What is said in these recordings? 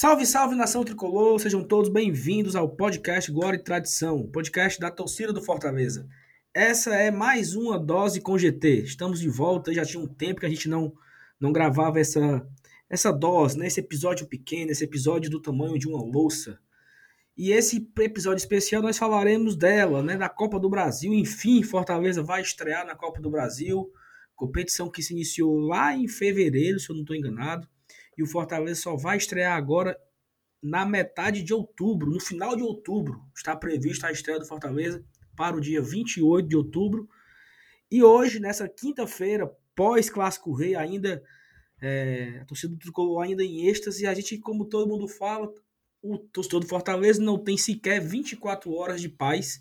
Salve, salve nação tricolor, sejam todos bem-vindos ao podcast Glória e Tradição, podcast da torcida do Fortaleza. Essa é mais uma dose com GT. Estamos de volta, já tinha um tempo que a gente não, não gravava essa, essa dose, né? esse episódio pequeno, esse episódio do tamanho de uma louça. E esse episódio especial nós falaremos dela, né? da Copa do Brasil. Enfim, Fortaleza vai estrear na Copa do Brasil, competição que se iniciou lá em fevereiro, se eu não estou enganado e o Fortaleza só vai estrear agora na metade de outubro, no final de outubro. Está prevista a estreia do Fortaleza para o dia 28 de outubro. E hoje, nessa quinta-feira, pós-Clássico Rei, ainda é, a torcida do Tricolor ainda em êxtase, a gente, como todo mundo fala, o torcedor do Fortaleza não tem sequer 24 horas de paz.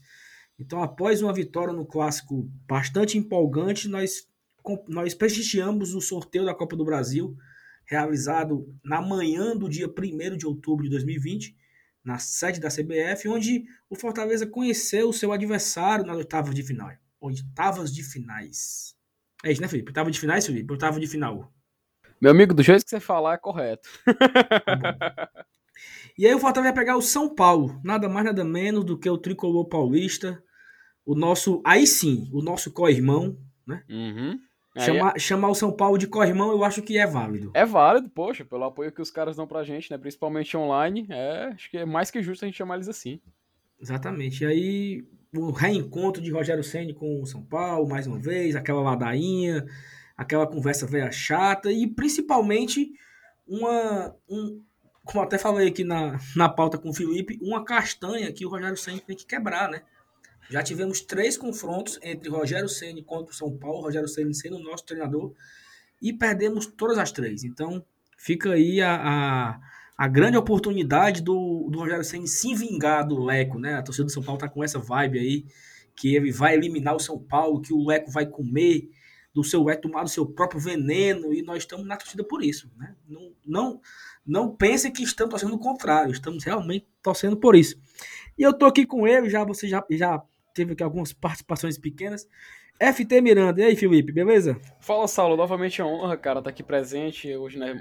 Então, após uma vitória no clássico bastante empolgante, nós, nós prestigiamos o sorteio da Copa do Brasil realizado na manhã do dia 1 de outubro de 2020, na sede da CBF, onde o Fortaleza conheceu o seu adversário nas oitavas de final. Oitavas de finais. É isso, né, Felipe? Oitava de finais, Felipe? Oitava de final. Meu amigo, do jeito que você falar é correto. Tá e aí o Fortaleza vai pegar o São Paulo, nada mais nada menos do que o tricolor paulista, o nosso, aí sim, o nosso co-irmão, né? Uhum. Chamar, é... chamar o São Paulo de corrimão eu acho que é válido. É válido, poxa, pelo apoio que os caras dão pra gente, né? Principalmente online. É, acho que é mais que justo a gente chamar eles assim. Exatamente. E aí, o reencontro de Rogério Senni com o São Paulo, mais uma vez, aquela ladainha, aquela conversa velha chata, e principalmente uma. Um, como até falei aqui na, na pauta com o Felipe, uma castanha que o Rogério Senni tem que quebrar, né? Já tivemos três confrontos entre Rogério Ceni contra o São Paulo, Rogério Ceni sendo o nosso treinador, e perdemos todas as três. Então, fica aí a, a, a grande oportunidade do, do Rogério Ceni se vingar do Leco, né? A torcida do São Paulo tá com essa vibe aí, que ele vai eliminar o São Paulo, que o Leco vai comer do seu vai tomar do seu próprio veneno, e nós estamos na torcida por isso, né? Não, não, não pense que estamos torcendo o contrário, estamos realmente torcendo por isso. E eu tô aqui com ele, já você já, já teve aqui algumas participações pequenas. FT Miranda, e aí, Felipe, beleza? Fala, Saulo, novamente é honra, cara, estar tá aqui presente hoje, né,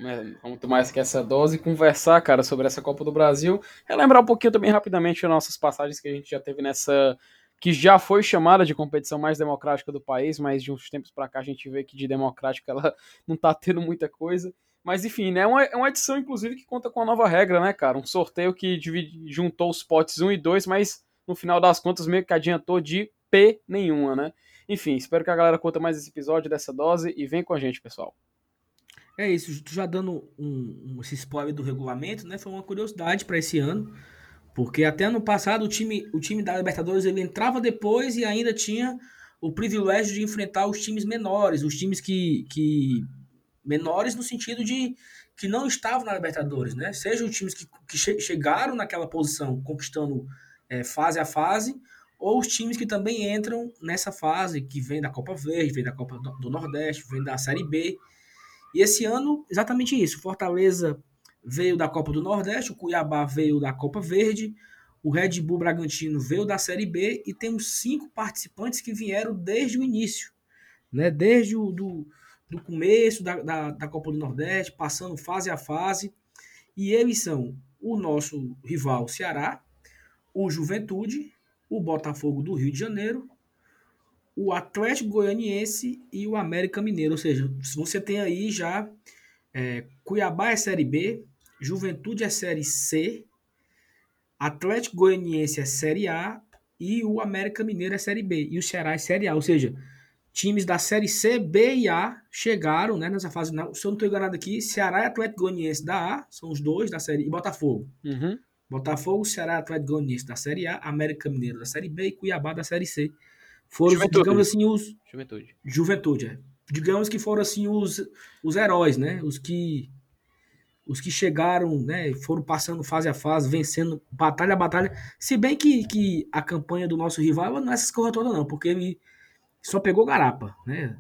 vamos tomar que essa dose conversar, cara, sobre essa Copa do Brasil, relembrar um pouquinho também rapidamente as nossas passagens que a gente já teve nessa, que já foi chamada de competição mais democrática do país, mas de uns tempos para cá a gente vê que de democrática ela não tá tendo muita coisa, mas enfim, né, é uma, é uma edição, inclusive, que conta com a nova regra, né, cara, um sorteio que divide, juntou os potes 1 e 2, mas no final das contas meio que adiantou de P nenhuma, né? Enfim, espero que a galera curta mais esse episódio dessa dose e vem com a gente, pessoal. É isso, já dando um, um esse spoiler do regulamento, né? Foi uma curiosidade para esse ano, porque até ano passado o time, o time da Libertadores ele entrava depois e ainda tinha o privilégio de enfrentar os times menores, os times que, que menores no sentido de que não estavam na Libertadores, né? Sejam times que, que che chegaram naquela posição conquistando é, fase a fase, ou os times que também entram nessa fase, que vem da Copa Verde, vem da Copa do Nordeste, vem da Série B. E esse ano, exatamente isso. Fortaleza veio da Copa do Nordeste, o Cuiabá veio da Copa Verde, o Red Bull Bragantino veio da Série B e temos cinco participantes que vieram desde o início, né? desde o do, do começo da, da, da Copa do Nordeste, passando fase a fase. E eles são o nosso rival Ceará, o Juventude, o Botafogo do Rio de Janeiro, o Atlético Goianiense e o América Mineiro. Ou seja, você tem aí já é, Cuiabá é Série B, Juventude é Série C, Atlético Goianiense é Série A e o América Mineiro é Série B. E o Ceará é Série A. Ou seja, times da Série C, B e A chegaram né, nessa fase. Não, se eu não estou enganado aqui, Ceará e Atlético Goianiense da A, são os dois da Série E Botafogo. Uhum. Botafogo, Ceará, Atlético Goianiense da Série A, América Mineiro da Série B e Cuiabá da Série C. Foram, Juventude. digamos assim, os... Juventude. Juventude, é. Digamos que foram, assim, os, os heróis, né? Os que os que chegaram, né, foram passando fase a fase, vencendo batalha a batalha. Se bem que, que a campanha do nosso rival não é essas coisas todas, não, porque ele só pegou garapa, né?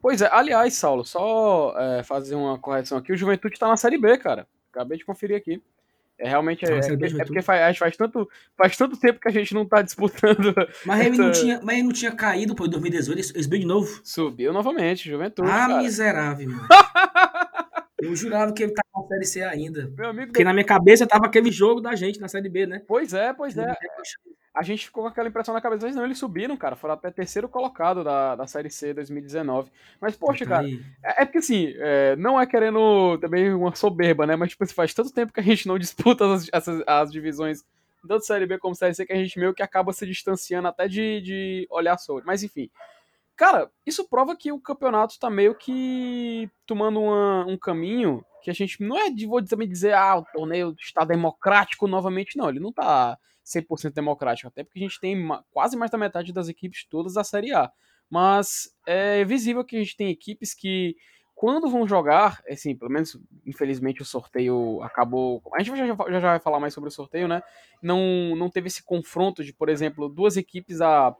Pois é, aliás, Saulo, só é, fazer uma correção aqui, o Juventude está na Série B, cara. Acabei de conferir aqui. É realmente é, é, é, porque faz, faz, tanto, faz tanto tempo que a gente não tá disputando. Mas essa... ele não tinha, mas ele não tinha caído pô, em 2018, ele subiu de novo. Subiu novamente, Juventude. Ah, cara. miserável, mano. Eu jurava que ele tava na Série C ainda. Meu amigo, Porque na minha cabeça tava aquele jogo da gente na Série B, né? Pois é, pois é. A gente ficou com aquela impressão na cabeça, mas não, eles subiram, cara. Foram até terceiro colocado da, da Série C 2019. Mas, poxa, cara, é, é, porque assim, é, não é querendo também uma soberba, né? Mas, tipo, faz tanto tempo que a gente não disputa as, as, as divisões tanto Série B como Série C que a gente meio que acaba se distanciando até de, de olhar sobre. Mas, enfim. Cara, isso prova que o campeonato tá meio que tomando uma, um caminho que a gente não é de vou também dizer, ah, o torneio está democrático novamente, não, ele não tá 100% democrático, até porque a gente tem quase mais da metade das equipes todas da Série A. Mas é visível que a gente tem equipes que quando vão jogar, assim, pelo menos, infelizmente, o sorteio acabou. A gente já, já, já vai falar mais sobre o sorteio, né? Não, não teve esse confronto de, por exemplo, duas equipes da,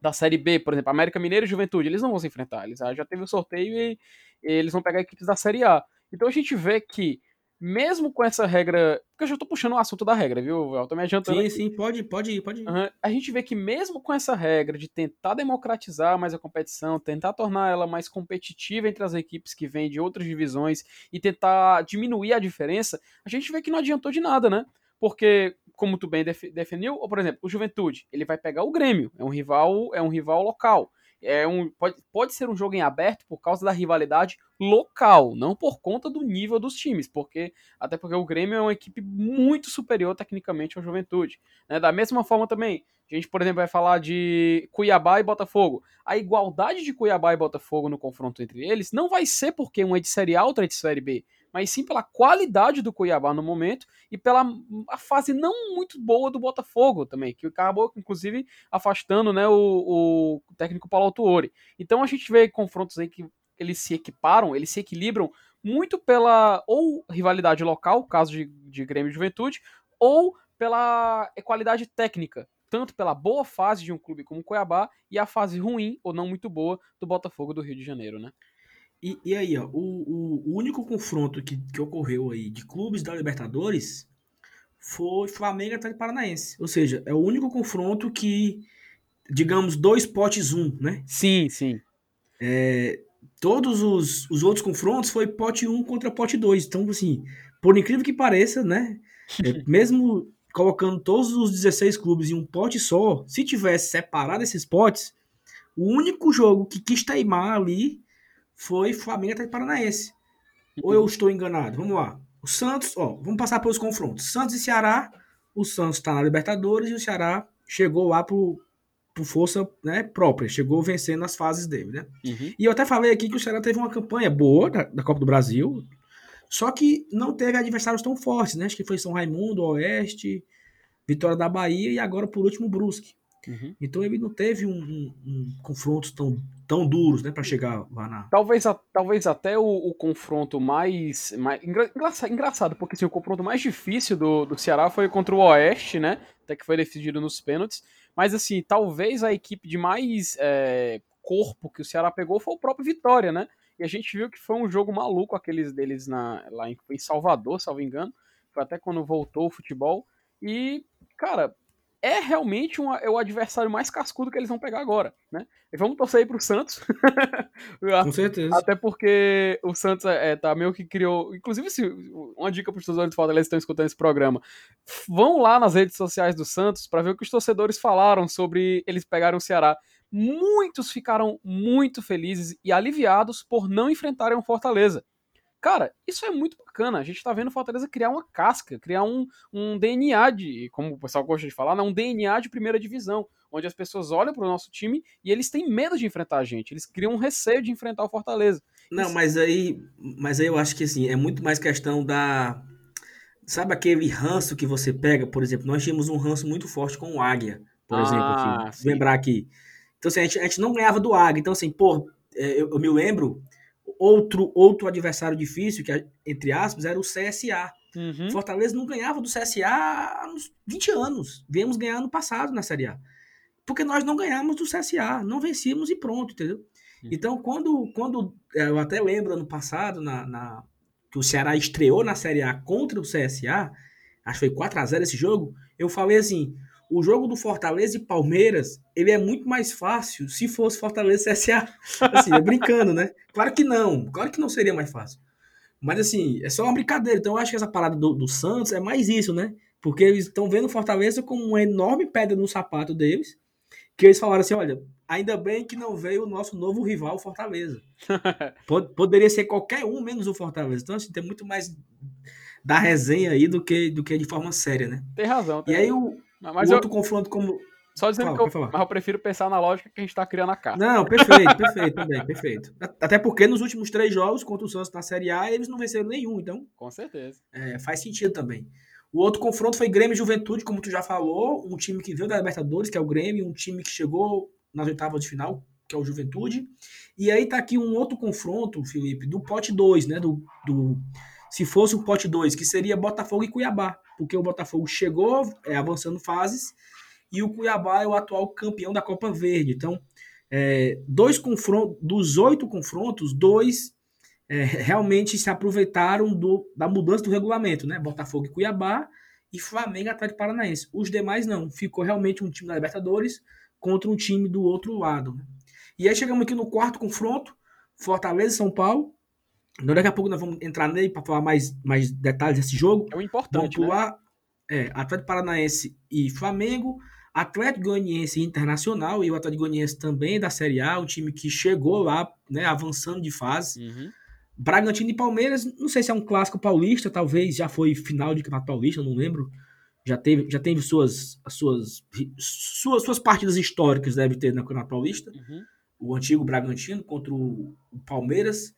da Série B, por exemplo, América Mineiro e Juventude, eles não vão se enfrentar. Eles já teve o sorteio e, e eles vão pegar equipes da Série A. Então a gente vê que, mesmo com essa regra. Porque eu já tô puxando o assunto da regra, viu? Eu tô me adiantando. Sim, aqui. sim, pode, pode ir, pode ir. Uhum. A gente vê que, mesmo com essa regra de tentar democratizar mais a competição, tentar tornar ela mais competitiva entre as equipes que vêm de outras divisões e tentar diminuir a diferença, a gente vê que não adiantou de nada, né? Porque, como tu bem definiu, ou, por exemplo, o Juventude, ele vai pegar o Grêmio, é um rival, é um rival local é um, pode, pode ser um jogo em aberto por causa da rivalidade local, não por conta do nível dos times, porque até porque o Grêmio é uma equipe muito superior tecnicamente ao Juventude. Né? Da mesma forma também, a gente, por exemplo, vai falar de Cuiabá e Botafogo. A igualdade de Cuiabá e Botafogo no confronto entre eles não vai ser porque um é de Série A, outro é de Série B mas sim pela qualidade do Cuiabá no momento e pela a fase não muito boa do Botafogo também, que acabou, inclusive, afastando né, o, o técnico Paulo Autuori. Então a gente vê confrontos aí que eles se equiparam, eles se equilibram muito pela ou rivalidade local, caso de, de Grêmio e Juventude, ou pela qualidade técnica, tanto pela boa fase de um clube como o Cuiabá e a fase ruim ou não muito boa do Botafogo do Rio de Janeiro, né? E, e aí, ó, o, o, único confronto que, que ocorreu aí de clubes da Libertadores foi Flamengo e Atlético Paranaense. Ou seja, é o único confronto que, digamos, dois potes um, né? Sim, sim. É, todos os, os outros confrontos foi pote 1 contra pote 2. Então, assim, por incrível que pareça, né? É, mesmo colocando todos os 16 clubes em um pote só, se tivesse separado esses potes, o único jogo que quis teimar ali foi Flamengo até Paranaense. Ou eu estou enganado? Vamos lá. O Santos, ó, vamos passar pelos confrontos. Santos e Ceará. O Santos está na Libertadores e o Ceará chegou lá por, por força né, própria, chegou vencendo as fases dele, né? Uhum. E eu até falei aqui que o Ceará teve uma campanha boa da, da, Copa do Brasil, só que não teve adversários tão fortes, né? Acho que foi São Raimundo, Oeste, Vitória da Bahia e agora por último Brusque. Uhum. Então ele não teve um, um, um confrontos tão, tão duros, né, para chegar lá na. Talvez, a, talvez até o, o, confronto mais, mais engraçado, engraçado, porque assim, o confronto mais difícil do, do Ceará foi contra o Oeste, né? Até que foi decidido nos pênaltis. Mas assim, talvez a equipe de mais é, corpo que o Ceará pegou foi o próprio Vitória, né? E a gente viu que foi um jogo maluco aqueles deles na, lá em, em Salvador, salvo engano. Foi até quando voltou o futebol. E, cara, é realmente uma, é o adversário mais cascudo que eles vão pegar agora, né? E vamos torcer aí pro Santos. Com certeza. Até porque o Santos é, tá meio que criou. Inclusive, se, uma dica para os torcedores do Fortaleza estão escutando esse programa. Vão lá nas redes sociais do Santos para ver o que os torcedores falaram sobre eles pegarem o Ceará. Muitos ficaram muito felizes e aliviados por não enfrentarem o Fortaleza. Cara, isso é muito bacana. A gente tá vendo Fortaleza criar uma casca, criar um, um DNA de, como o pessoal gosta de falar, né? um DNA de primeira divisão, onde as pessoas olham pro nosso time e eles têm medo de enfrentar a gente. Eles criam um receio de enfrentar o Fortaleza. Não, isso... mas aí, mas aí eu acho que assim, é muito mais questão da. Sabe aquele ranço que você pega? Por exemplo, nós tínhamos um ranço muito forte com o Águia, por ah, exemplo. Aqui. Lembrar aqui. Então, assim, a gente, a gente não ganhava do Águia. Então, assim, pô, é, eu, eu me lembro Outro, outro adversário difícil, que entre aspas, era o CSA. Uhum. Fortaleza não ganhava do CSA há uns 20 anos. Viemos ganhar no passado na Série A. Porque nós não ganhamos do CSA, não vencíamos e pronto, entendeu? Uhum. Então, quando, quando. Eu até lembro ano passado, na, na, que o Ceará estreou na Série A contra o CSA, acho que foi 4 a 0 esse jogo, eu falei assim: o jogo do Fortaleza e Palmeiras, ele é muito mais fácil se fosse Fortaleza e CSA. Assim, é brincando, né? Claro que não, claro que não seria mais fácil. Mas assim, é só uma brincadeira. Então eu acho que essa parada do, do Santos é mais isso, né? Porque eles estão vendo Fortaleza como uma enorme pedra no sapato deles. Que eles falaram assim: olha, ainda bem que não veio o nosso novo rival, Fortaleza. Poderia ser qualquer um menos o Fortaleza. Então, assim, tem muito mais da resenha aí do que, do que de forma séria, né? Tem razão. Tem e aí o, mas o eu... outro confronto como. Só dizendo Fala, que eu, mas eu prefiro pensar na lógica que a gente tá criando a carta. Não, perfeito, perfeito também, perfeito. Até porque nos últimos três jogos contra o Santos na Série A, eles não venceram nenhum, então. Com certeza. É, faz sentido também. O outro confronto foi Grêmio e Juventude, como tu já falou, um time que veio da Libertadores, que é o Grêmio, um time que chegou nas oitavas de final, que é o Juventude. E aí tá aqui um outro confronto, Felipe, do pote 2, né? Do, do, se fosse o pote 2, que seria Botafogo e Cuiabá, porque o Botafogo chegou é, avançando fases e o Cuiabá é o atual campeão da Copa Verde. Então, é, dois confrontos, dos oito confrontos, dois é, realmente se aproveitaram do, da mudança do regulamento, né? Botafogo e Cuiabá e Flamengo Atlético Paranaense. Os demais não. Ficou realmente um time da Libertadores contra um time do outro lado. Né? E aí chegamos aqui no quarto confronto, Fortaleza e São Paulo. Então, daqui a pouco nós vamos entrar nele para falar mais, mais detalhes desse jogo. É o importante, vamos pular, né? é, Atlético Paranaense e Flamengo, Atlético Goianiense Internacional, e o Atlético Goianiense também da Série A, um time que chegou lá, né, avançando de fase. Uhum. Bragantino e Palmeiras, não sei se é um clássico paulista, talvez já foi final de campeonato paulista, não lembro. Já teve, já teve suas, suas, suas, suas partidas históricas, deve ter na Campeonato Paulista. Uhum. O antigo Bragantino contra o Palmeiras.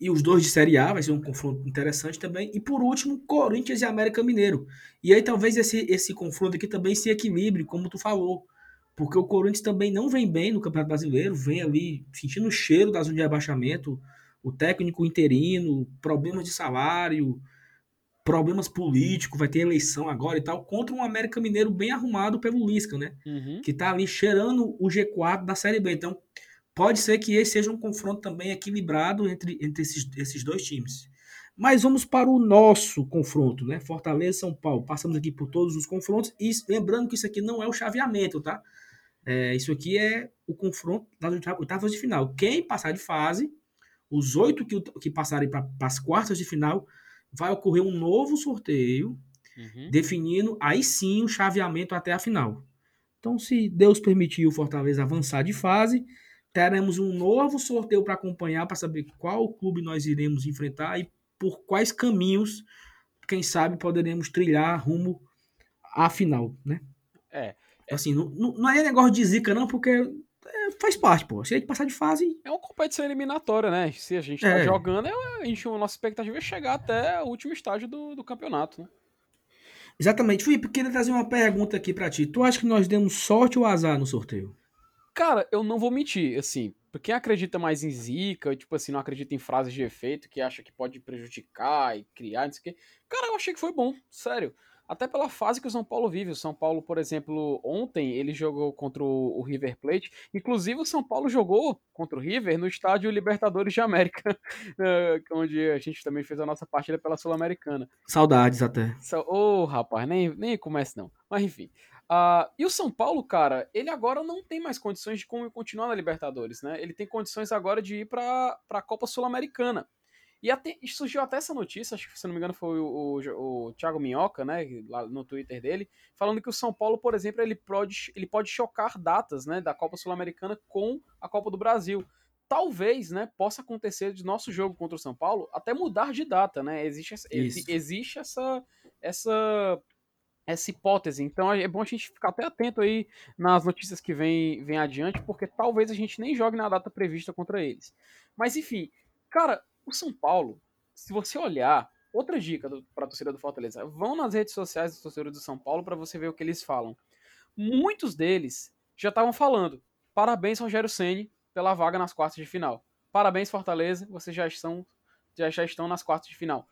E os dois de Série A, vai ser um confronto interessante também. E por último, Corinthians e América Mineiro. E aí talvez esse, esse confronto aqui também se equilibre, como tu falou. Porque o Corinthians também não vem bem no Campeonato Brasileiro, vem ali sentindo o cheiro da zona de abaixamento o técnico interino, problemas de salário, problemas políticos, vai ter eleição agora e tal, contra um América Mineiro bem arrumado pelo Lisca, né? Uhum. Que tá ali cheirando o G4 da Série B. Então, pode ser que esse seja um confronto também equilibrado entre, entre esses, esses dois times. Mas vamos para o nosso confronto, né? Fortaleza São Paulo. Passamos aqui por todos os confrontos e lembrando que isso aqui não é o chaveamento, tá? É, isso aqui é o confronto das oitavas de final. Quem passar de fase os oito que, que passarem para as quartas de final, vai ocorrer um novo sorteio, uhum. definindo aí sim o chaveamento até a final. Então, se Deus permitir o Fortaleza avançar de fase, teremos um novo sorteio para acompanhar, para saber qual clube nós iremos enfrentar e por quais caminhos, quem sabe, poderemos trilhar rumo à final, né? É. Assim, não, não é negócio de zica, não, porque é, faz parte, pô. Se a gente passar de fase. É uma competição eliminatória, né? Se a gente tá é. jogando, é, a, gente, a nossa expectativa é chegar até o último estágio do, do campeonato, né? Exatamente. Felipe, queria trazer uma pergunta aqui para ti. Tu acha que nós demos sorte ou azar no sorteio? Cara, eu não vou mentir, assim, quem acredita mais em zica, tipo assim, não acredita em frases de efeito, que acha que pode prejudicar e criar, não sei o quê. Cara, eu achei que foi bom, sério até pela fase que o São Paulo vive. O São Paulo, por exemplo, ontem ele jogou contra o River Plate. Inclusive, o São Paulo jogou contra o River no estádio Libertadores de América, eh, onde a gente também fez a nossa partida pela Sul-Americana. Saudades até. Ô, oh, rapaz, nem, nem comece não. Mas enfim. Uh, e o São Paulo, cara, ele agora não tem mais condições de continuar na Libertadores, né? Ele tem condições agora de ir para a Copa Sul-Americana. E até, surgiu até essa notícia, acho que se não me engano foi o, o, o Thiago Minhoca, né, lá no Twitter dele, falando que o São Paulo, por exemplo, ele pode, ele pode chocar datas, né, da Copa Sul-Americana com a Copa do Brasil. Talvez, né, possa acontecer de nosso jogo contra o São Paulo até mudar de data, né? Existe, existe essa, essa essa hipótese. Então é bom a gente ficar até atento aí nas notícias que vem, vem adiante, porque talvez a gente nem jogue na data prevista contra eles. Mas enfim, cara, o São Paulo, se você olhar, outra dica para a torcida do Fortaleza, vão nas redes sociais dos torcedores do São Paulo para você ver o que eles falam. Muitos deles já estavam falando: parabéns, Rogério Ceni pela vaga nas quartas de final. Parabéns, Fortaleza, vocês já estão, já, já estão nas quartas de final.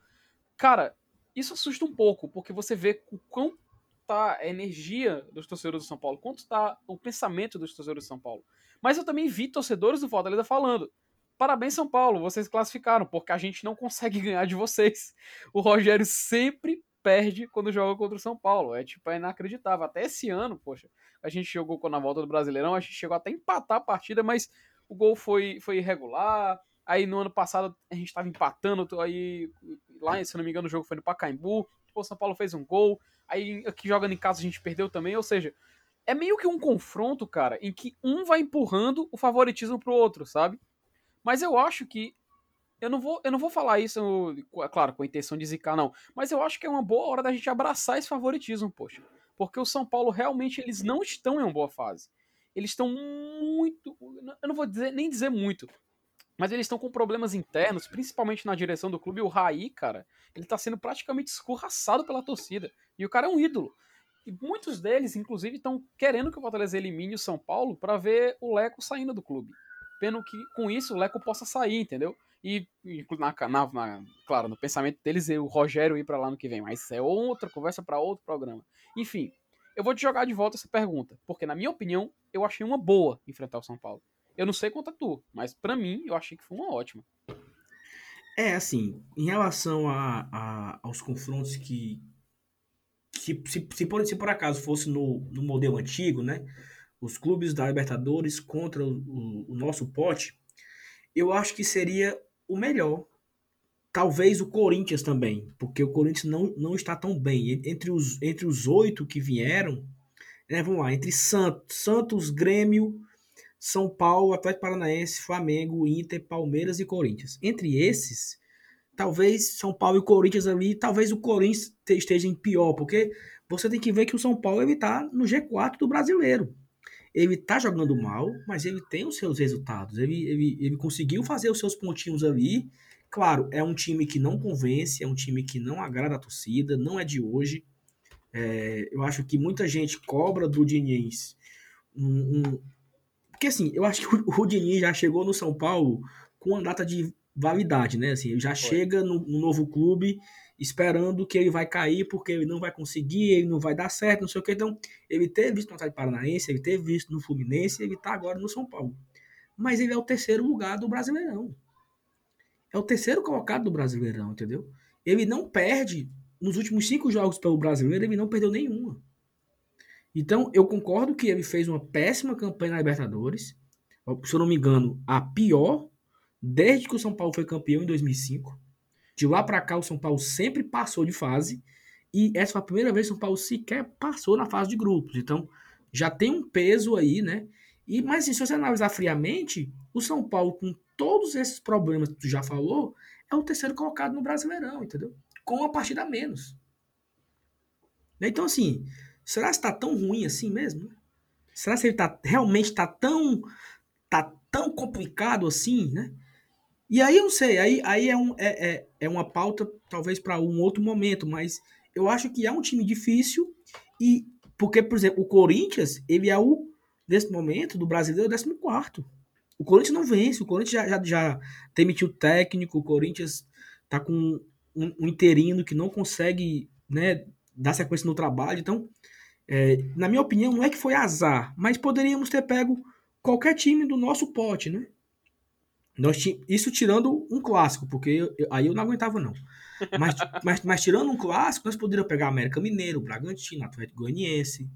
Cara, isso assusta um pouco, porque você vê o quão tá a energia dos torcedores do São Paulo, quanto tá o pensamento dos torcedores do São Paulo. Mas eu também vi torcedores do Fortaleza falando: Parabéns, São Paulo, vocês classificaram, porque a gente não consegue ganhar de vocês. O Rogério sempre perde quando joga contra o São Paulo. É tipo, é inacreditável. Até esse ano, poxa, a gente jogou na volta do Brasileirão, a gente chegou até a empatar a partida, mas o gol foi, foi irregular. Aí no ano passado a gente tava empatando, aí lá, se não me engano, o jogo foi no Pacaembu. O São Paulo fez um gol. Aí aqui jogando em casa a gente perdeu também. Ou seja, é meio que um confronto, cara, em que um vai empurrando o favoritismo pro outro, sabe? Mas eu acho que eu não vou, eu não vou falar isso, claro, com a intenção de zicar, não. Mas eu acho que é uma boa hora da gente abraçar esse favoritismo, poxa. Porque o São Paulo realmente eles não estão em uma boa fase. Eles estão muito. Eu não vou dizer, nem dizer muito. Mas eles estão com problemas internos, principalmente na direção do clube. O Raí, cara, ele tá sendo praticamente escorraçado pela torcida. E o cara é um ídolo. E muitos deles, inclusive, estão querendo que o Fortaleza elimine o São Paulo para ver o Leco saindo do clube. Pena que com isso o Leco possa sair, entendeu? E, na, na, na, claro, no pensamento deles, o Rogério ir para lá no que vem. Mas é outra conversa para outro programa. Enfim, eu vou te jogar de volta essa pergunta. Porque, na minha opinião, eu achei uma boa enfrentar o São Paulo. Eu não sei quanto a tu, mas para mim, eu achei que foi uma ótima. É, assim, em relação a, a aos confrontos que. Se, se, se, por, se por acaso fosse no, no modelo antigo, né? Os clubes da Libertadores contra o, o, o nosso pote, eu acho que seria o melhor. Talvez o Corinthians também, porque o Corinthians não, não está tão bem. Entre os, entre os oito que vieram, né, vamos lá, entre Santos, Santos, Grêmio, São Paulo, Atlético Paranaense, Flamengo, Inter, Palmeiras e Corinthians. Entre esses, talvez São Paulo e Corinthians ali, talvez o Corinthians esteja em pior, porque você tem que ver que o São Paulo ele tá no G4 do brasileiro ele tá jogando mal, mas ele tem os seus resultados. Ele, ele, ele conseguiu fazer os seus pontinhos ali. Claro, é um time que não convence, é um time que não agrada a torcida, não é de hoje. É, eu acho que muita gente cobra do Diniz um, um, porque assim, eu acho que o, o Diniz já chegou no São Paulo com uma data de validade, né? Assim, ele já Foi. chega no, no, novo clube esperando que ele vai cair porque ele não vai conseguir, ele não vai dar certo, não sei o que. Então, ele teve visto no Atlético Paranaense, ele teve visto no Fluminense, ele está agora no São Paulo. Mas ele é o terceiro lugar do Brasileirão. É o terceiro colocado do Brasileirão, entendeu? Ele não perde nos últimos cinco jogos pelo Brasileiro, ele não perdeu nenhuma. Então, eu concordo que ele fez uma péssima campanha na Libertadores. Se eu não me engano, a pior desde que o São Paulo foi campeão em 2005. De lá para cá, o São Paulo sempre passou de fase. E essa foi a primeira vez que o São Paulo sequer passou na fase de grupos. Então, já tem um peso aí, né? E, mas assim, se você analisar friamente, o São Paulo, com todos esses problemas que tu já falou, é o terceiro colocado no Brasileirão, entendeu? Com uma partida a menos. Então, assim, será que está tão ruim assim mesmo? Será que ele tá, realmente está tão, tá tão complicado assim, né? E aí eu não sei, aí, aí é, um, é, é, é uma pauta talvez para um outro momento, mas eu acho que é um time difícil e porque, por exemplo, o Corinthians, ele é o, nesse momento, do brasileiro, 14. O Corinthians não vence, o Corinthians já, já, já demitiu técnico, o Corinthians tá com um, um interino que não consegue né, dar sequência no trabalho. Então, é, na minha opinião, não é que foi azar, mas poderíamos ter pego qualquer time do nosso pote, né? Nós isso tirando um clássico, porque eu, aí eu não aguentava, não. Mas, mas, mas, tirando um clássico, nós poderíamos pegar América Mineiro, Bragantino, Atlético Goianiense,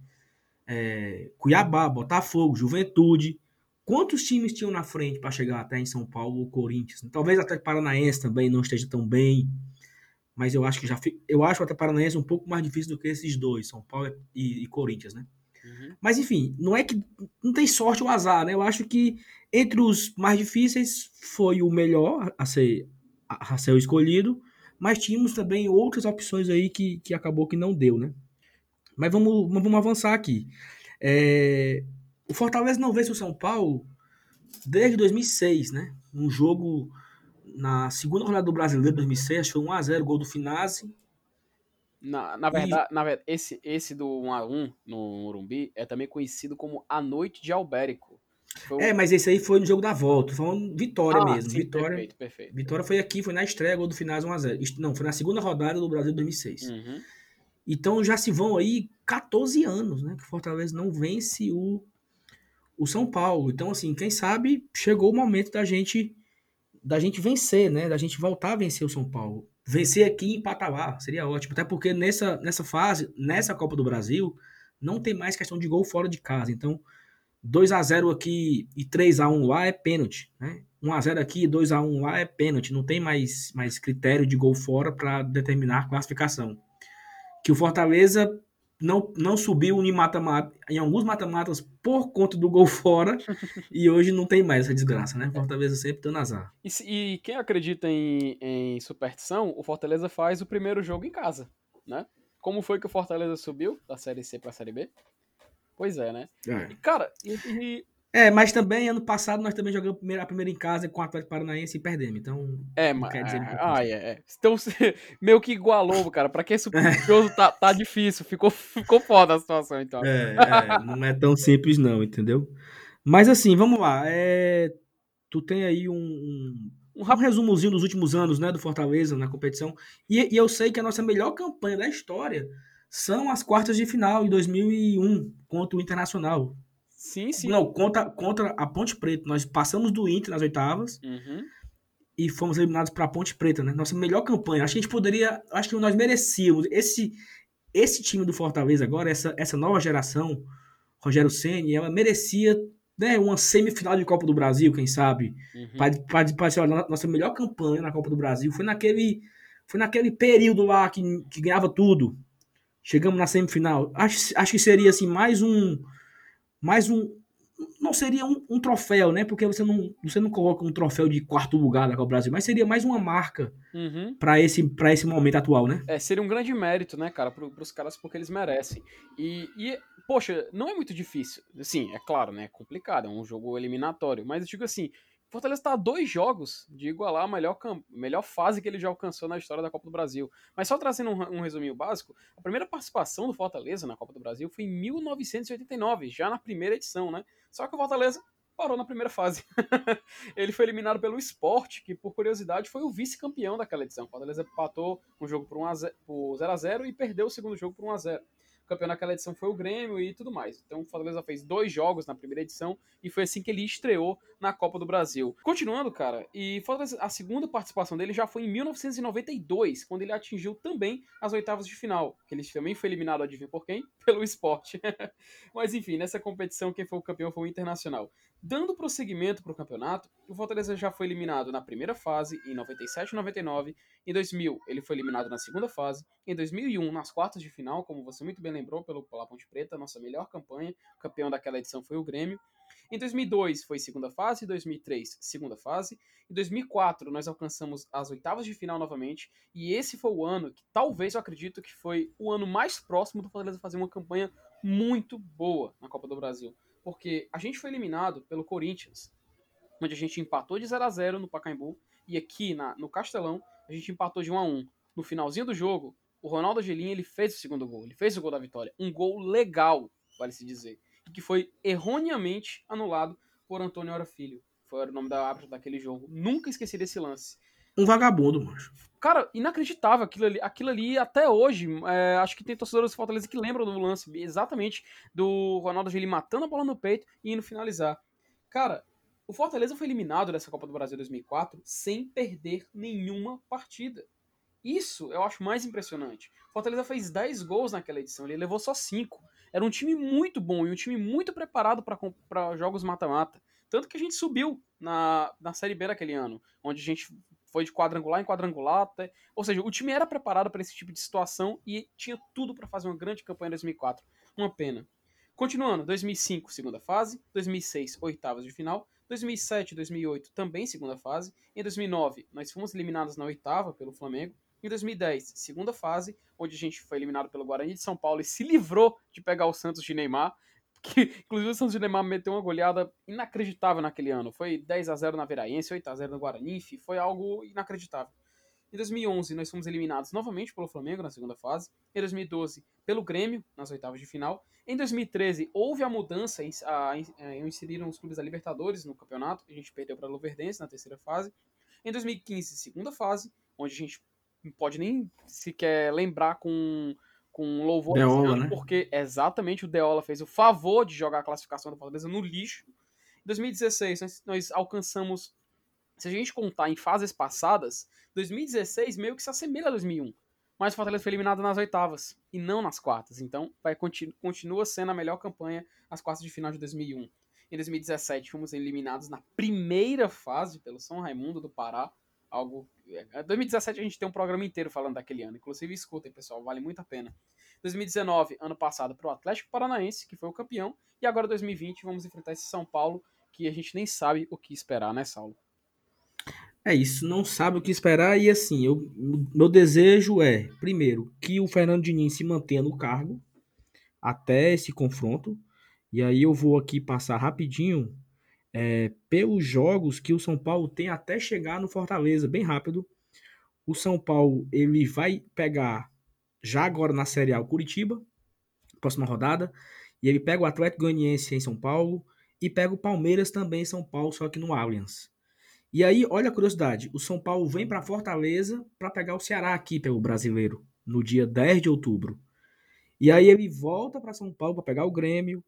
é, Cuiabá, Botafogo, Juventude. Quantos times tinham na frente para chegar até em São Paulo ou Corinthians? Talvez até Paranaense também não esteja tão bem. Mas eu acho que já eu acho até Paranaense um pouco mais difícil do que esses dois, São Paulo e, e Corinthians, né? Uhum. Mas enfim, não é que não tem sorte ou azar, né? Eu acho que entre os mais difíceis foi o melhor a ser, a ser escolhido, mas tínhamos também outras opções aí que, que acabou que não deu, né? Mas vamos, vamos avançar aqui. É, o Fortaleza não vence o São Paulo desde 2006, né? Um jogo na segunda rodada do Brasileiro 2006, foi 1x0, gol do Finazzi. Na, na, verdade, e... na verdade, esse, esse do 1x1 no Morumbi é também conhecido como A Noite de Albérico. Foi... É, mas esse aí foi no jogo da volta, foi uma vitória ah, mesmo. Sim, vitória, perfeito, perfeito. Vitória foi aqui, foi na estreia, gol do Finazzi 1x0. Não, foi na segunda rodada do Brasil 2006. Uhum. Então já se vão aí 14 anos, né? Que o Fortaleza não vence o, o São Paulo. Então, assim, quem sabe chegou o momento da gente da gente vencer, né? Da gente voltar a vencer o São Paulo. Vencer aqui e empatar lá, seria ótimo. Até porque nessa, nessa fase, nessa Copa do Brasil, não tem mais questão de gol fora de casa. Então, 2 a 0 aqui e 3 a 1 lá é pênalti, né? 1x0 aqui, 2x1 lá é pênalti, não tem mais, mais critério de gol fora para determinar a classificação. Que o Fortaleza não, não subiu em, mata -mata, em alguns mata-matas por conta do gol fora e hoje não tem mais essa desgraça, né? Fortaleza sempre dando azar. E, e quem acredita em, em superstição, o Fortaleza faz o primeiro jogo em casa, né? Como foi que o Fortaleza subiu da Série C para a Série B? Pois é, né? É. E, cara, e, e é, mas também ano passado nós também jogamos a primeira, em casa com o Atlético Paranaense e perdemos. Então. É, mas. Ah, é, é. Então meio que igualou, cara. Pra quem é supersticioso tá, tá difícil. Ficou, ficou foda a situação, então. É, é, não é tão simples, não, entendeu? Mas assim, vamos lá. É, tu tem aí um, um, um resumozinho dos últimos anos, né, do Fortaleza na competição. E, e eu sei que a nossa melhor campanha da história são as quartas de final em 2001 contra o Internacional. Sim, sim. Não, contra, contra a Ponte Preta. Nós passamos do Inter nas oitavas uhum. e fomos eliminados para a Ponte Preta, né? Nossa melhor campanha. Acho que a gente poderia. Acho que nós merecíamos. Esse, esse time do Fortaleza agora, essa, essa nova geração, Rogério Senni, ela merecia né, uma semifinal de Copa do Brasil, quem sabe? Uhum. Para olha, nossa melhor campanha na Copa do Brasil foi naquele, foi naquele período lá que, que ganhava tudo. Chegamos na semifinal. Acho, acho que seria assim mais um mais um. Não seria um, um, troféu, né? Porque você não, você não coloca um troféu de quarto lugar da Copa Brasil, mas seria mais uma marca uhum. para esse, esse momento atual, né? É, seria um grande mérito, né, cara, para os caras porque eles merecem. E, e, poxa, não é muito difícil. Sim, é claro, né? É complicado, é um jogo eliminatório. Mas eu digo assim, Fortaleza está a dois jogos de igualar a melhor, melhor fase que ele já alcançou na história da Copa do Brasil. Mas só trazendo um, um resuminho básico, a primeira participação do Fortaleza na Copa do Brasil foi em 1989, já na primeira edição, né? Só que o Fortaleza parou na primeira fase. ele foi eliminado pelo Sport, que por curiosidade foi o vice-campeão daquela edição. O Fortaleza empatou um jogo por, 1 a 0, por 0 a 0 e perdeu o segundo jogo por 1 0 campeão naquela edição foi o Grêmio e tudo mais. Então o Fortaleza fez dois jogos na primeira edição e foi assim que ele estreou na Copa do Brasil. Continuando, cara, e Fortaleza, a segunda participação dele já foi em 1992, quando ele atingiu também as oitavas de final, que ele também foi eliminado, adivinha por quem? Pelo esporte. Mas enfim, nessa competição quem foi o campeão foi o Internacional. Dando prosseguimento para o campeonato, o Fortaleza já foi eliminado na primeira fase, em 97 e 99. Em 2000, ele foi eliminado na segunda fase. Em 2001, nas quartas de final, como você muito bem lembrou, pelo, pela Ponte Preta, nossa melhor campanha. Campeão daquela edição foi o Grêmio. Em 2002 foi segunda fase, em 2003 segunda fase, em 2004 nós alcançamos as oitavas de final novamente, e esse foi o ano que talvez eu acredito que foi o ano mais próximo do Fortaleza fazer uma campanha muito boa na Copa do Brasil porque a gente foi eliminado pelo Corinthians, onde a gente empatou de 0 a 0 no Pacaembu, e aqui na, no Castelão a gente empatou de 1 a 1 No finalzinho do jogo, o Ronaldo Angelim ele fez o segundo gol, ele fez o gol da vitória. Um gol legal, vale se dizer, que foi erroneamente anulado por Antônio Ora Filho. Foi o nome da árbitra daquele jogo. Nunca esqueci desse lance. Um vagabundo, macho. Cara, inacreditável aquilo ali. Aquilo ali até hoje. É, acho que tem torcedores do Fortaleza que lembram do lance exatamente do Ronaldo Gili matando a bola no peito e indo finalizar. Cara, o Fortaleza foi eliminado dessa Copa do Brasil 2004 sem perder nenhuma partida. Isso eu acho mais impressionante. O Fortaleza fez 10 gols naquela edição, ele levou só 5. Era um time muito bom e um time muito preparado para jogos mata-mata. Tanto que a gente subiu na, na Série B daquele ano, onde a gente foi de quadrangular em quadrangular. Até... Ou seja, o time era preparado para esse tipo de situação e tinha tudo para fazer uma grande campanha em 2004. Uma pena. Continuando, 2005, segunda fase. 2006, oitavas de final. 2007 e 2008, também segunda fase. Em 2009, nós fomos eliminados na oitava pelo Flamengo. Em 2010, segunda fase, onde a gente foi eliminado pelo Guarani de São Paulo e se livrou de pegar o Santos de Neymar que inclusive o Santos de Neymar meteu uma goleada inacreditável naquele ano. Foi 10 a 0 na Veraense, 8 a 0 no Guarani, foi algo inacreditável. Em 2011, nós fomos eliminados novamente pelo Flamengo na segunda fase. Em 2012, pelo Grêmio, nas oitavas de final. Em 2013, houve a mudança, a, a, inseriram os clubes da Libertadores no campeonato. A gente perdeu para a Luverdense na terceira fase. Em 2015, segunda fase, onde a gente não pode nem sequer lembrar com com louvor Deola, né? porque exatamente o Deola fez o favor de jogar a classificação da Fortaleza no lixo. Em 2016, nós, nós, alcançamos, se a gente contar em fases passadas, 2016 meio que se assemelha a 2001. Mas o Fortaleza foi eliminado nas oitavas e não nas quartas. Então, vai continu, continua sendo a melhor campanha as quartas de final de 2001. Em 2017 fomos eliminados na primeira fase pelo São Raimundo do Pará. Algo. 2017 é, a gente tem um programa inteiro falando daquele ano. Inclusive, escutem, pessoal, vale muito a pena. 2019, ano passado, para o Atlético Paranaense, que foi o campeão. E agora, 2020, vamos enfrentar esse São Paulo, que a gente nem sabe o que esperar, né, Saulo? É isso, não sabe o que esperar. E assim, eu, meu desejo é, primeiro, que o Fernando Diniz se mantenha no cargo até esse confronto. E aí eu vou aqui passar rapidinho é, pelos jogos que o São Paulo tem até chegar no Fortaleza, bem rápido. O São Paulo ele vai pegar já agora na Série A o Curitiba, próxima rodada, e ele pega o Atlético Goianiense em São Paulo e pega o Palmeiras também em São Paulo, só que no Allianz. E aí, olha a curiosidade, o São Paulo vem para Fortaleza para pegar o Ceará aqui pelo Brasileiro, no dia 10 de outubro. E aí ele volta para São Paulo para pegar o Grêmio,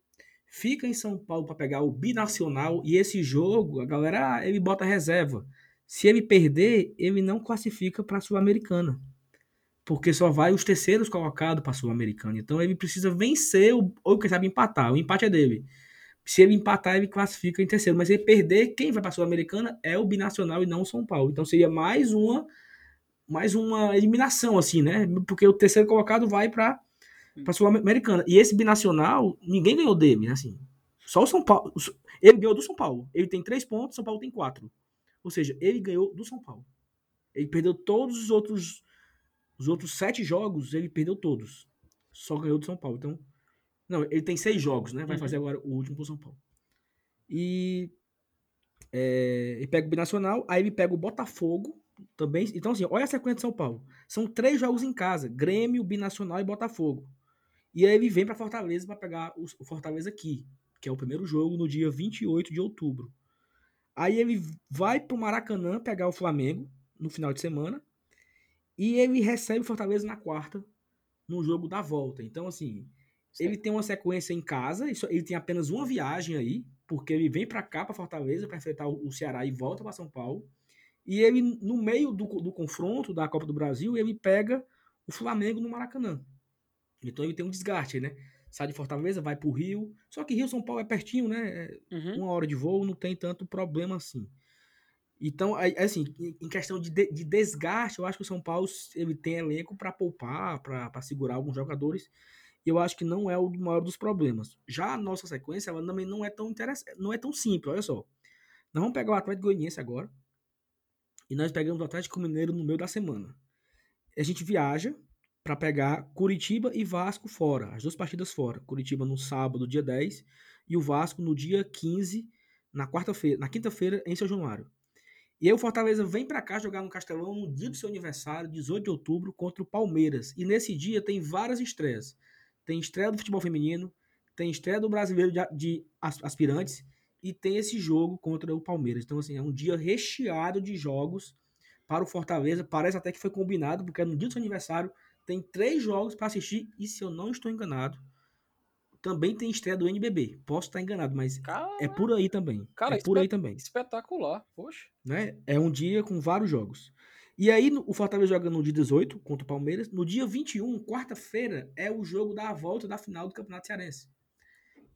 fica em São Paulo para pegar o Binacional e esse jogo, a galera, ele bota reserva. Se ele perder, ele não classifica para a Sul-Americana. Porque só vai os terceiros colocados para a Sul-Americana. Então ele precisa vencer ou quem sabe empatar. O empate é dele. Se ele empatar, ele classifica em terceiro. Mas se ele perder, quem vai para a Sul-Americana é o Binacional e não o São Paulo. Então seria mais uma mais uma eliminação assim, né? Porque o terceiro colocado vai para para Sul-Americana. E esse binacional, ninguém ganhou dele, né? Assim, só o São Paulo. Ele ganhou do São Paulo. Ele tem três pontos, São Paulo tem quatro. Ou seja, ele ganhou do São Paulo. Ele perdeu todos os outros. Os outros sete jogos, ele perdeu todos. Só ganhou do São Paulo. Então. Não, ele tem seis jogos, né? Vai uhum. fazer agora o último pro São Paulo. E. É, ele pega o Binacional, aí ele pega o Botafogo também. Então, assim, olha a sequência de São Paulo. São três jogos em casa: Grêmio, Binacional e Botafogo. E aí ele vem para Fortaleza para pegar o Fortaleza aqui, que é o primeiro jogo no dia 28 de outubro. Aí ele vai para o Maracanã pegar o Flamengo no final de semana e ele recebe o Fortaleza na quarta no jogo da volta. Então assim, ele tem uma sequência em casa, ele tem apenas uma viagem aí, porque ele vem para cá para Fortaleza para enfrentar o Ceará e volta para São Paulo. E ele no meio do, do confronto da Copa do Brasil, ele pega o Flamengo no Maracanã. Então ele tem um desgaste, né? Sai de Fortaleza, vai pro Rio. Só que Rio São Paulo é pertinho, né? É uhum. Uma hora de voo, não tem tanto problema assim. Então, assim, em questão de, de desgaste, eu acho que o São Paulo ele tem elenco para poupar, para segurar alguns jogadores. E eu acho que não é o maior dos problemas. Já a nossa sequência, ela também não é tão interessante, não é tão simples, olha só. Nós vamos pegar o Atlético Goianiense agora. E nós pegamos o Atlético Mineiro no meio da semana. A gente viaja para pegar Curitiba e Vasco fora, as duas partidas fora. Curitiba no sábado, dia 10, e o Vasco no dia 15, na quarta-feira, na quinta-feira em São Januário. E aí o Fortaleza vem para cá jogar no Castelão no dia do seu aniversário, 18 de outubro, contra o Palmeiras. E nesse dia tem várias estreias. Tem estreia do futebol feminino, tem estreia do brasileiro de, aspirantes e tem esse jogo contra o Palmeiras. Então, assim, é um dia recheado de jogos para o Fortaleza. Parece até que foi combinado, porque é no dia do seu aniversário tem três jogos para assistir e se eu não estou enganado, também tem estreia do NBB. Posso estar enganado, mas cara, é por aí também. Cara, é por aí também. Espetacular, poxa. Né? É um dia com vários jogos. E aí o Fortaleza joga no dia 18 contra o Palmeiras. No dia 21, quarta-feira, é o jogo da volta da final do Campeonato Cearense.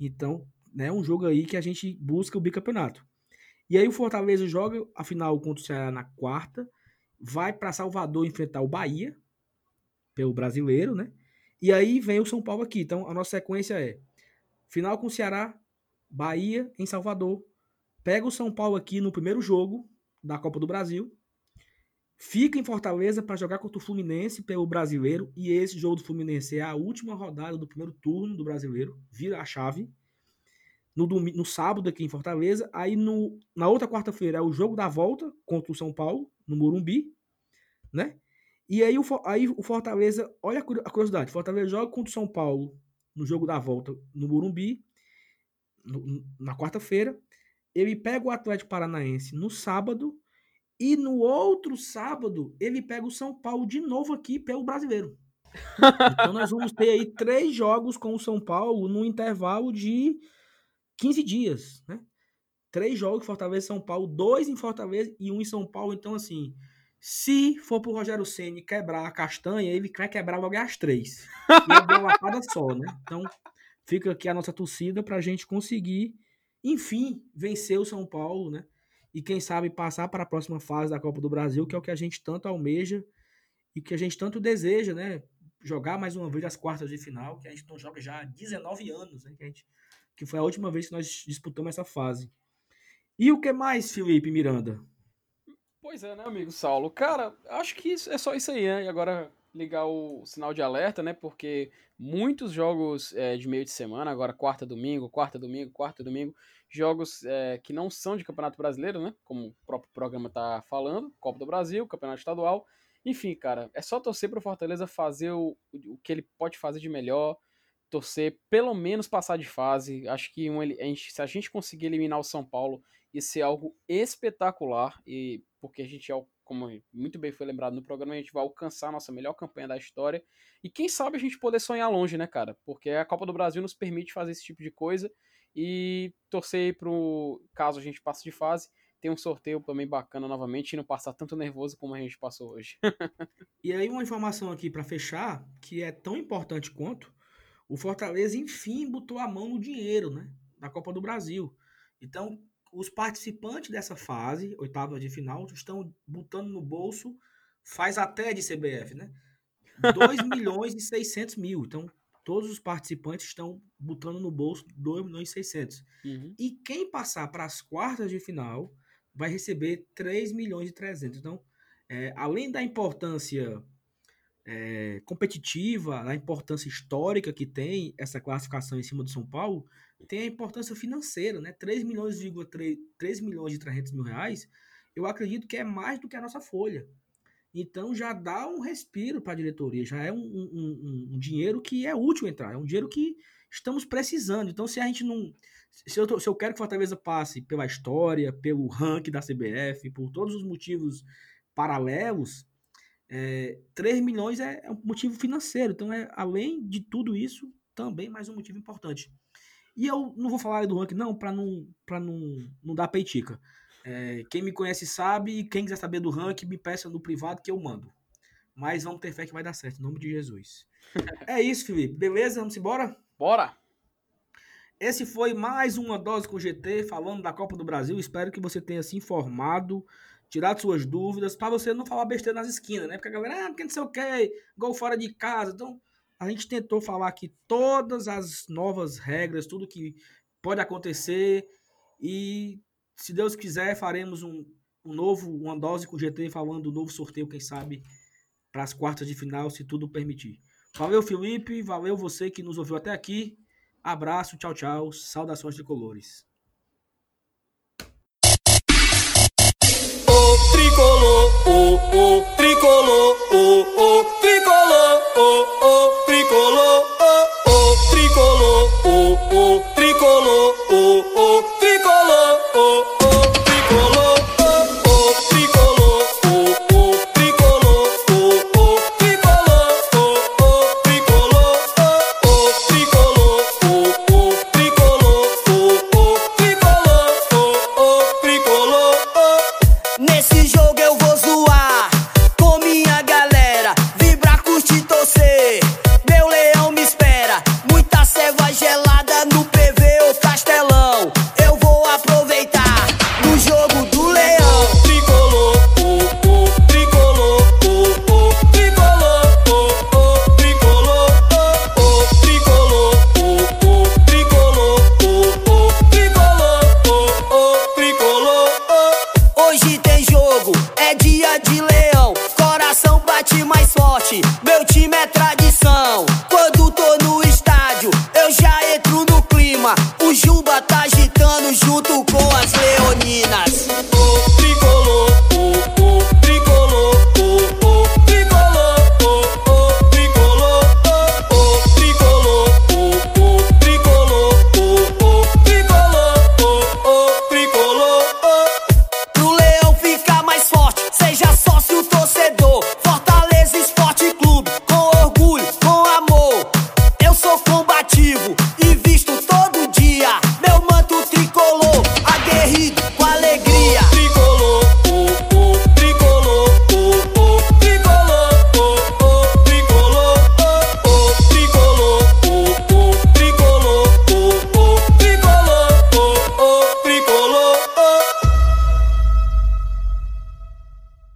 Então, né, um jogo aí que a gente busca o bicampeonato. E aí o Fortaleza joga a final contra o Ceará na quarta, vai para Salvador enfrentar o Bahia, pelo brasileiro, né? E aí vem o São Paulo aqui. Então a nossa sequência é final com o Ceará, Bahia em Salvador. Pega o São Paulo aqui no primeiro jogo da Copa do Brasil. Fica em Fortaleza para jogar contra o Fluminense pelo brasileiro. E esse jogo do Fluminense é a última rodada do primeiro turno do brasileiro. Vira a chave. No, domingo, no sábado aqui em Fortaleza. Aí no, na outra quarta-feira é o jogo da volta contra o São Paulo, no Morumbi. Né? E aí o, aí o Fortaleza, olha a curiosidade, o Fortaleza joga contra o São Paulo no jogo da volta no Morumbi, no, na quarta-feira. Ele pega o Atlético Paranaense no sábado. E no outro sábado, ele pega o São Paulo de novo aqui pelo brasileiro. Então nós vamos ter aí três jogos com o São Paulo no intervalo de 15 dias, né? Três jogos Fortaleza e São Paulo, dois em Fortaleza e um em São Paulo. Então, assim, se for pro Rogério Ceni quebrar a castanha, ele quer quebrar logo as três. E é uma lapada só, né? Então, fica aqui a nossa torcida pra gente conseguir enfim, vencer o São Paulo, né? E quem sabe passar para a próxima fase da Copa do Brasil, que é o que a gente tanto almeja e que a gente tanto deseja, né? Jogar mais uma vez as quartas de final, que a gente não joga já há 19 anos, né? Que, gente, que foi a última vez que nós disputamos essa fase. E o que mais, Felipe Miranda? Pois é, né, amigo Saulo? Cara, acho que é só isso aí, né? E agora ligar o sinal de alerta, né? Porque muitos jogos é, de meio de semana, agora quarta, domingo, quarta, domingo, quarta, domingo, jogos é, que não são de Campeonato Brasileiro, né? Como o próprio programa tá falando, Copa do Brasil, Campeonato Estadual. Enfim, cara, é só torcer pro Fortaleza fazer o, o que ele pode fazer de melhor, torcer pelo menos passar de fase. Acho que um, a gente, se a gente conseguir eliminar o São Paulo, ia ser algo espetacular, e porque a gente é como muito bem foi lembrado no programa, a gente vai alcançar a nossa melhor campanha da história. E quem sabe a gente poder sonhar longe, né, cara? Porque a Copa do Brasil nos permite fazer esse tipo de coisa e torcer pro caso a gente passe de fase, ter um sorteio também bacana novamente e não passar tanto nervoso como a gente passou hoje. e aí uma informação aqui para fechar, que é tão importante quanto o Fortaleza enfim botou a mão no dinheiro, né, da Copa do Brasil. Então, os participantes dessa fase, oitava de final, estão botando no bolso, faz até de CBF, né? 2 milhões e 600 mil. Então, todos os participantes estão botando no bolso 2 milhões e 600. Uhum. E quem passar para as quartas de final vai receber 3 milhões e 300. Então, é, além da importância é, competitiva, a importância histórica que tem essa classificação em cima do São Paulo, tem a importância financeira, né? 3 milhões, 3, 3 milhões e 300 mil reais, eu acredito que é mais do que a nossa folha. Então já dá um respiro para a diretoria, já é um, um, um, um, dinheiro que é útil entrar, é um dinheiro que estamos precisando. Então, se a gente não. Se eu, se eu quero que Fortaleza passe pela história, pelo ranking da CBF, por todos os motivos paralelos, é, 3 milhões é, é um motivo financeiro. Então, é, além de tudo isso, também mais um motivo importante. E eu não vou falar do ranking, não, para não, pra não, não dar peitica. É, quem me conhece sabe, e quem quiser saber do ranking, me peça no privado que eu mando. Mas vamos ter fé que vai dar certo, em nome de Jesus. é isso, Felipe. Beleza? Vamos embora? Bora! Esse foi mais uma dose com GT falando da Copa do Brasil. Espero que você tenha se informado tirar suas dúvidas, para você não falar besteira nas esquinas, né? Porque a galera, ah, porque não sei o que, gol fora de casa. Então, a gente tentou falar aqui todas as novas regras, tudo que pode acontecer. E se Deus quiser, faremos um, um novo, uma dose com o GT falando do novo sorteio, quem sabe, para as quartas de final, se tudo permitir. Valeu, Felipe. Valeu você que nos ouviu até aqui. Abraço, tchau, tchau. Saudações de colores. O tricolor, o, o tricolor.